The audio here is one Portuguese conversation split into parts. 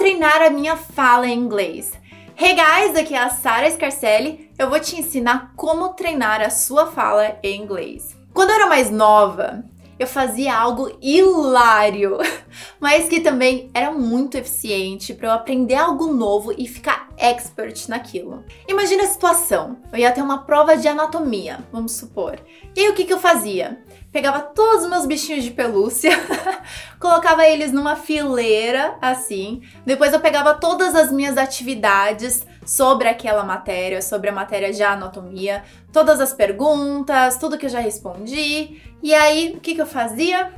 treinar a minha fala em inglês? Hey guys, aqui é a Sara Scarcelli. Eu vou te ensinar como treinar a sua fala em inglês. Quando eu era mais nova, eu fazia algo hilário, mas que também era muito eficiente para eu aprender algo novo e ficar expert naquilo. Imagina a situação: eu ia ter uma prova de anatomia, vamos supor. E aí o que, que eu fazia? Pegava todos os meus bichinhos de pelúcia, colocava eles numa fileira assim. Depois eu pegava todas as minhas atividades sobre aquela matéria, sobre a matéria de anatomia, todas as perguntas, tudo que eu já respondi. E aí, o que, que eu fazia?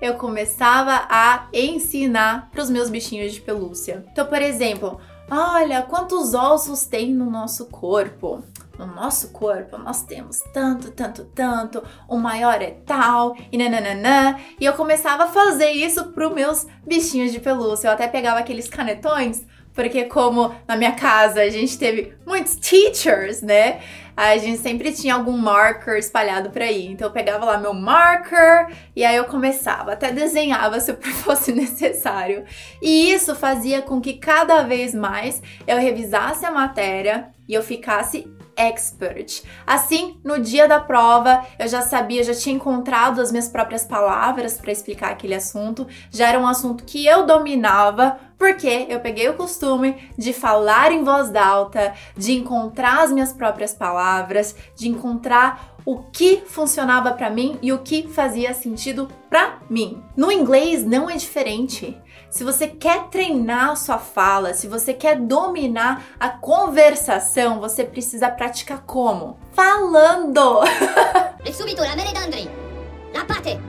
Eu começava a ensinar para os meus bichinhos de pelúcia. Então, por exemplo, olha quantos ossos tem no nosso corpo no nosso corpo nós temos tanto, tanto, tanto, o maior é tal, e nananã. E eu começava a fazer isso para os meus bichinhos de pelúcia. Eu até pegava aqueles canetões, porque como na minha casa a gente teve muitos teachers, né? A gente sempre tinha algum marker espalhado por aí. Então eu pegava lá meu marker e aí eu começava, até desenhava se fosse necessário. E isso fazia com que cada vez mais eu revisasse a matéria e eu ficasse expert. Assim, no dia da prova, eu já sabia, já tinha encontrado as minhas próprias palavras para explicar aquele assunto, já era um assunto que eu dominava, porque eu peguei o costume de falar em voz alta, de encontrar as minhas próprias palavras, de encontrar o que funcionava para mim e o que fazia sentido para mim. No inglês não é diferente. Se você quer treinar a sua fala, se você quer dominar a conversação, você precisa praticar como? Falando! E subito la la pate,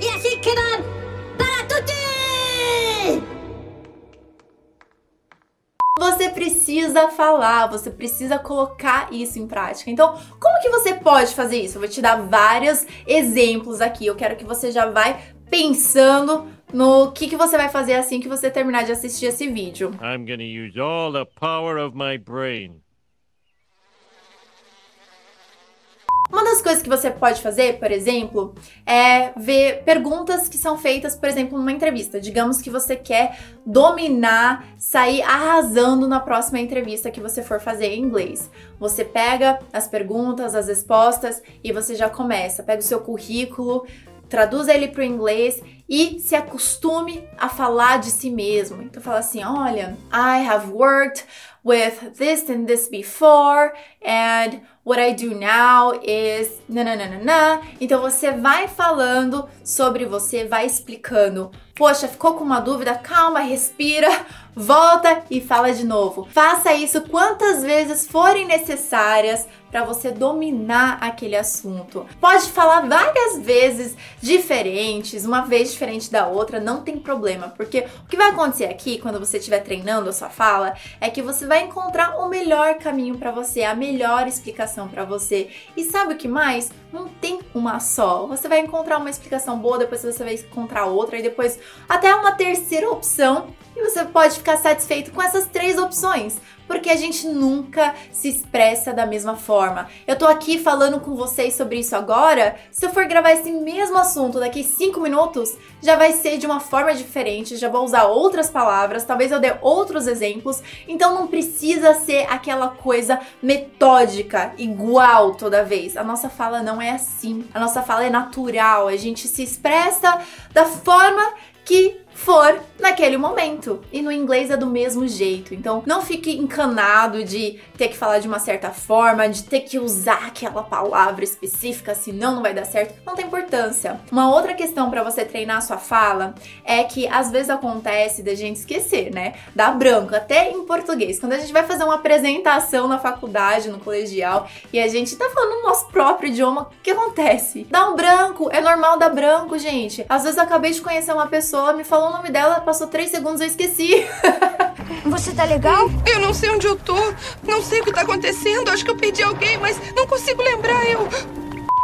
e assim que para tutti! Você precisa falar, você precisa colocar isso em prática. Então, como que você pode fazer isso? Eu vou te dar vários exemplos aqui. Eu quero que você já vai pensando no que, que você vai fazer assim que você terminar de assistir esse vídeo. I'm gonna use all the power of my brain. Uma das coisas que você pode fazer, por exemplo, é ver perguntas que são feitas, por exemplo, numa entrevista. Digamos que você quer dominar, sair arrasando na próxima entrevista que você for fazer em inglês. Você pega as perguntas, as respostas e você já começa. Pega o seu currículo, traduza ele para o inglês e se acostume a falar de si mesmo. Então fala assim, olha, I have worked with this and this before and what I do now is nananana. Então você vai falando sobre você, vai explicando. Poxa, ficou com uma dúvida? Calma, respira, volta e fala de novo. Faça isso quantas vezes forem necessárias para você dominar aquele assunto. Pode falar várias vezes diferentes, uma vez diferente da outra, não tem problema, porque o que vai acontecer aqui quando você estiver treinando a sua fala é que você vai encontrar o melhor caminho para você, a melhor explicação para você. E sabe o que mais? Não tem uma só. Você vai encontrar uma explicação boa, depois você vai encontrar outra e depois até uma terceira opção e você pode ficar satisfeito com essas três opções, porque a gente nunca se expressa da mesma forma. Eu tô aqui falando com vocês sobre isso agora, se eu for gravar esse mesmo assunto daqui 5 minutos, já vai ser de uma forma diferente, já vou usar outras palavras, talvez eu dê outros exemplos, então não precisa ser aquela coisa metódica, igual toda vez. A nossa fala não é assim. A nossa fala é natural, a gente se expressa da forma que for naquele momento. E no inglês é do mesmo jeito. Então não fique encanado de ter que falar de uma certa forma, de ter que usar aquela palavra específica, senão não vai dar certo. Não tem importância. Uma outra questão para você treinar a sua fala é que às vezes acontece da gente esquecer, né? Dá branco, até em português. Quando a gente vai fazer uma apresentação na faculdade, no colegial, e a gente tá falando no nosso próprio idioma, o que acontece? Dá um branco, é normal dar branco, gente. Às vezes eu acabei de conhecer uma pessoa, me falou o nome dela, passou três segundos, eu esqueci. Você tá legal? Eu não sei onde eu tô, não sei o que tá acontecendo, acho que eu perdi alguém, mas não consigo lembrar, eu...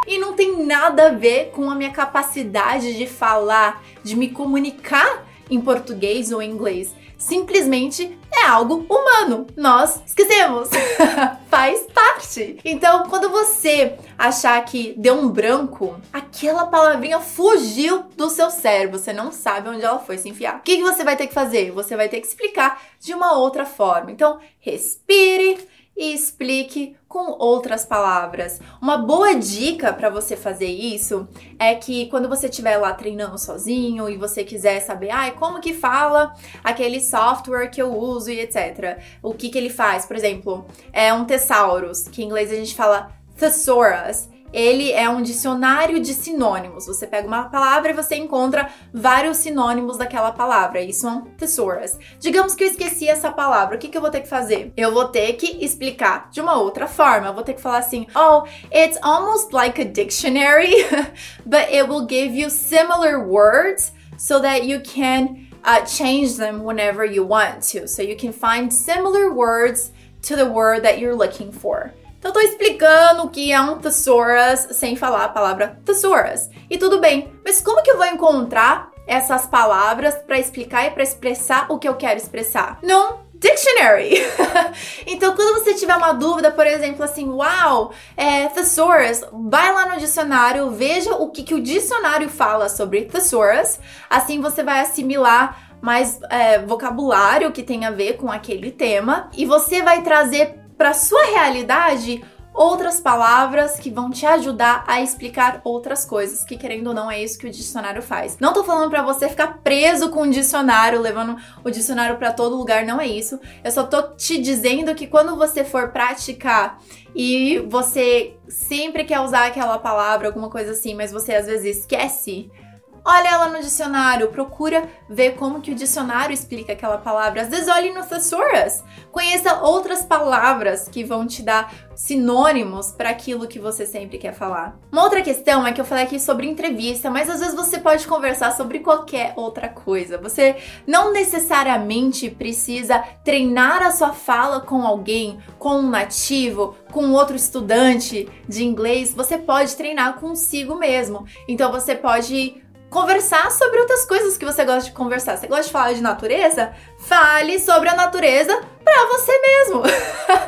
E não tem nada a ver com a minha capacidade de falar, de me comunicar em português ou em inglês. Simplesmente é algo humano. Nós esquecemos. faz parte. Então, quando você achar que deu um branco, aquela palavrinha fugiu do seu cérebro, você não sabe onde ela foi se enfiar. O que, que você vai ter que fazer? Você vai ter que explicar de uma outra forma. Então, respire e explique com outras palavras. Uma boa dica para você fazer isso é que quando você estiver lá treinando sozinho e você quiser saber, ai, ah, como que fala aquele software que eu uso e etc. O que que ele faz? Por exemplo, é um thesaurus, que em inglês a gente fala thesaurus ele é um dicionário de sinônimos. Você pega uma palavra e você encontra vários sinônimos daquela palavra. Isso são tesouras. Digamos que eu esqueci essa palavra. O que, que eu vou ter que fazer? Eu vou ter que explicar de uma outra forma. Eu vou ter que falar assim: Oh, it's almost like a dictionary, but it will give you similar words so that you can uh, change them whenever you want to. So you can find similar words to the word that you're looking for. Eu tô explicando o que é um thesaurus sem falar a palavra thesaurus. E tudo bem, mas como que eu vou encontrar essas palavras para explicar e para expressar o que eu quero expressar? Num dictionary. então, quando você tiver uma dúvida, por exemplo, assim, uau, é, thesaurus, vai lá no dicionário, veja o que, que o dicionário fala sobre thesaurus. Assim você vai assimilar mais é, vocabulário que tem a ver com aquele tema e você vai trazer para sua realidade outras palavras que vão te ajudar a explicar outras coisas, que querendo ou não é isso que o dicionário faz. Não tô falando para você ficar preso com o dicionário, levando o dicionário para todo lugar, não é isso. Eu só tô te dizendo que quando você for praticar e você sempre quer usar aquela palavra, alguma coisa assim, mas você às vezes esquece, olha ela no dicionário, procura ver como que o dicionário explica aquela palavra. Às vezes olhe no thesaurus, conheça outras palavras que vão te dar sinônimos para aquilo que você sempre quer falar. Uma outra questão é que eu falei aqui sobre entrevista, mas às vezes você pode conversar sobre qualquer outra coisa. Você não necessariamente precisa treinar a sua fala com alguém, com um nativo, com outro estudante de inglês. Você pode treinar consigo mesmo. Então você pode conversar sobre outras coisas que você gosta de conversar. Você gosta de falar de natureza? Fale sobre a natureza para você mesmo.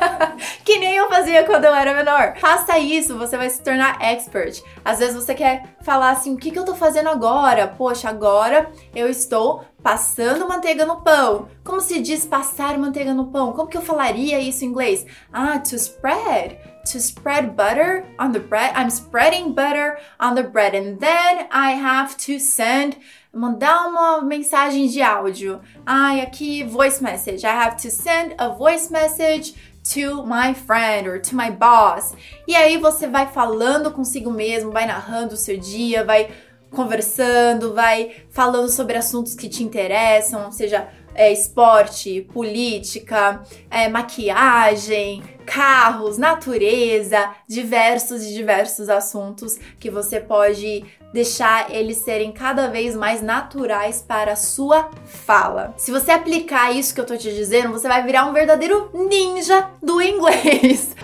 que nem eu fazia quando eu era menor. Faça isso, você vai se tornar expert. Às vezes você quer falar assim: o que, que eu tô fazendo agora? Poxa, agora eu estou passando manteiga no pão. Como se diz passar manteiga no pão? Como que eu falaria isso em inglês? Ah, to spread. To spread butter on the bread. I'm spreading butter on the bread. And then I have to send mandar uma mensagem de áudio. Ai, aqui voice message. I have to send a voice message to my friend or to my boss. E aí você vai falando consigo mesmo, vai narrando o seu dia, vai conversando, vai falando sobre assuntos que te interessam, seja é, esporte, política, é, maquiagem, carros, natureza, diversos e diversos assuntos que você pode deixar eles serem cada vez mais naturais para a sua fala. Se você aplicar isso que eu tô te dizendo, você vai virar um verdadeiro ninja do inglês.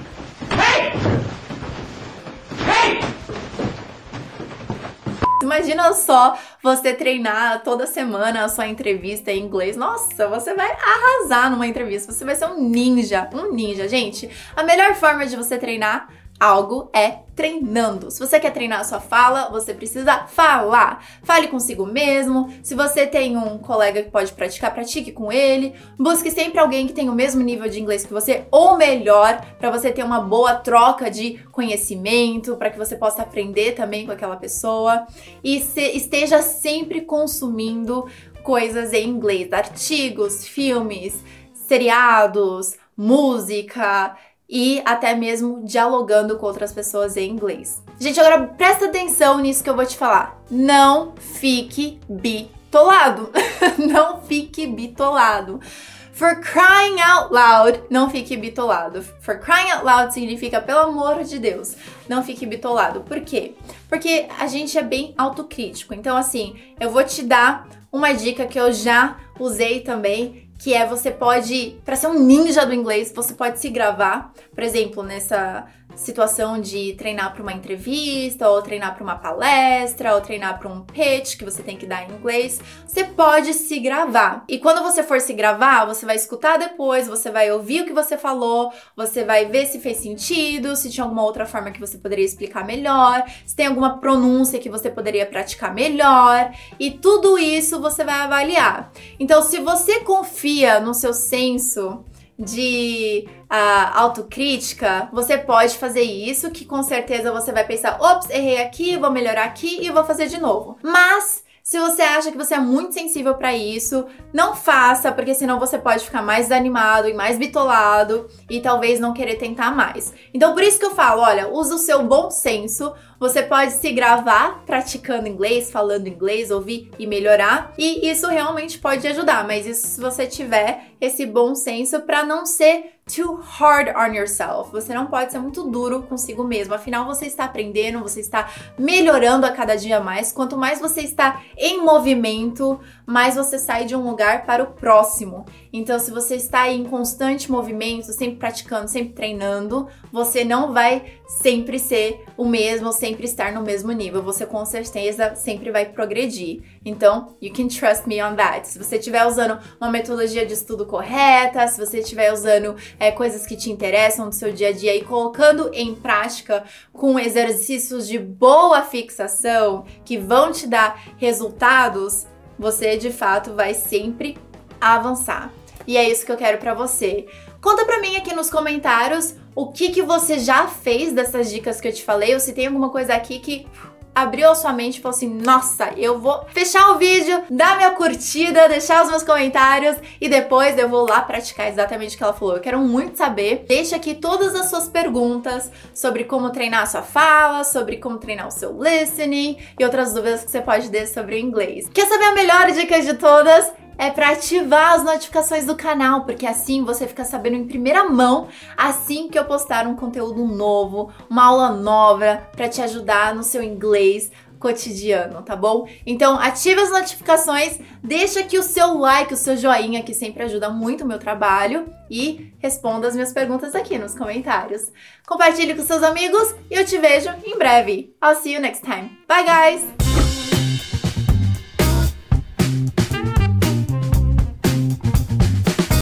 Hey! Imagina só você treinar toda semana a sua entrevista em inglês. Nossa, você vai arrasar numa entrevista. Você vai ser um ninja, um ninja. Gente, a melhor forma de você treinar algo é treinando. Se você quer treinar a sua fala, você precisa falar. Fale consigo mesmo. Se você tem um colega que pode praticar, pratique com ele. Busque sempre alguém que tenha o mesmo nível de inglês que você ou melhor, para você ter uma boa troca de conhecimento, para que você possa aprender também com aquela pessoa e se, esteja sempre consumindo coisas em inglês, artigos, filmes, seriados, música, e até mesmo dialogando com outras pessoas em inglês. Gente, agora presta atenção nisso que eu vou te falar. Não fique bitolado. não fique bitolado. For crying out loud, não fique bitolado. For crying out loud significa pelo amor de Deus, não fique bitolado. Por quê? Porque a gente é bem autocrítico. Então, assim, eu vou te dar uma dica que eu já usei também que é você pode, para ser um ninja do inglês, você pode se gravar, por exemplo, nessa situação de treinar para uma entrevista, ou treinar para uma palestra, ou treinar para um pitch que você tem que dar em inglês, você pode se gravar. E quando você for se gravar, você vai escutar depois, você vai ouvir o que você falou, você vai ver se fez sentido, se tinha alguma outra forma que você poderia explicar melhor, se tem alguma pronúncia que você poderia praticar melhor, e tudo isso você vai avaliar. Então, se você confia no seu senso de uh, autocrítica, você pode fazer isso, que com certeza você vai pensar, ops, errei aqui, vou melhorar aqui e vou fazer de novo. Mas se você acha que você é muito sensível para isso, não faça, porque senão você pode ficar mais desanimado e mais bitolado e talvez não querer tentar mais. Então por isso que eu falo, olha, usa o seu bom senso. Você pode se gravar praticando inglês, falando inglês, ouvir e melhorar, e isso realmente pode ajudar, mas isso se você tiver esse bom senso para não ser too hard on yourself. Você não pode ser muito duro consigo mesmo. Afinal, você está aprendendo, você está melhorando a cada dia mais. Quanto mais você está em movimento, mais você sai de um lugar para o próximo. Então, se você está em constante movimento, sempre praticando, sempre treinando, você não vai sempre ser o mesmo, sempre estar no mesmo nível. Você com certeza sempre vai progredir. Então, you can trust me on that. Se você estiver usando uma metodologia de estudo correta, se você estiver usando é, coisas que te interessam no seu dia a dia e colocando em prática com exercícios de boa fixação que vão te dar resultados, você de fato vai sempre avançar. E é isso que eu quero para você. Conta pra mim aqui nos comentários o que, que você já fez dessas dicas que eu te falei, ou se tem alguma coisa aqui que abriu a sua mente e falou assim: nossa, eu vou fechar o vídeo, dar minha curtida, deixar os meus comentários e depois eu vou lá praticar exatamente o que ela falou. Eu quero muito saber. Deixa aqui todas as suas perguntas sobre como treinar a sua fala, sobre como treinar o seu listening e outras dúvidas que você pode ter sobre o inglês. Quer saber a melhor dica de todas? É para ativar as notificações do canal, porque assim você fica sabendo em primeira mão assim que eu postar um conteúdo novo, uma aula nova para te ajudar no seu inglês cotidiano, tá bom? Então ative as notificações, deixa aqui o seu like, o seu joinha que sempre ajuda muito o meu trabalho e responda as minhas perguntas aqui nos comentários. Compartilhe com seus amigos e eu te vejo em breve. I'll see you next time. Bye guys!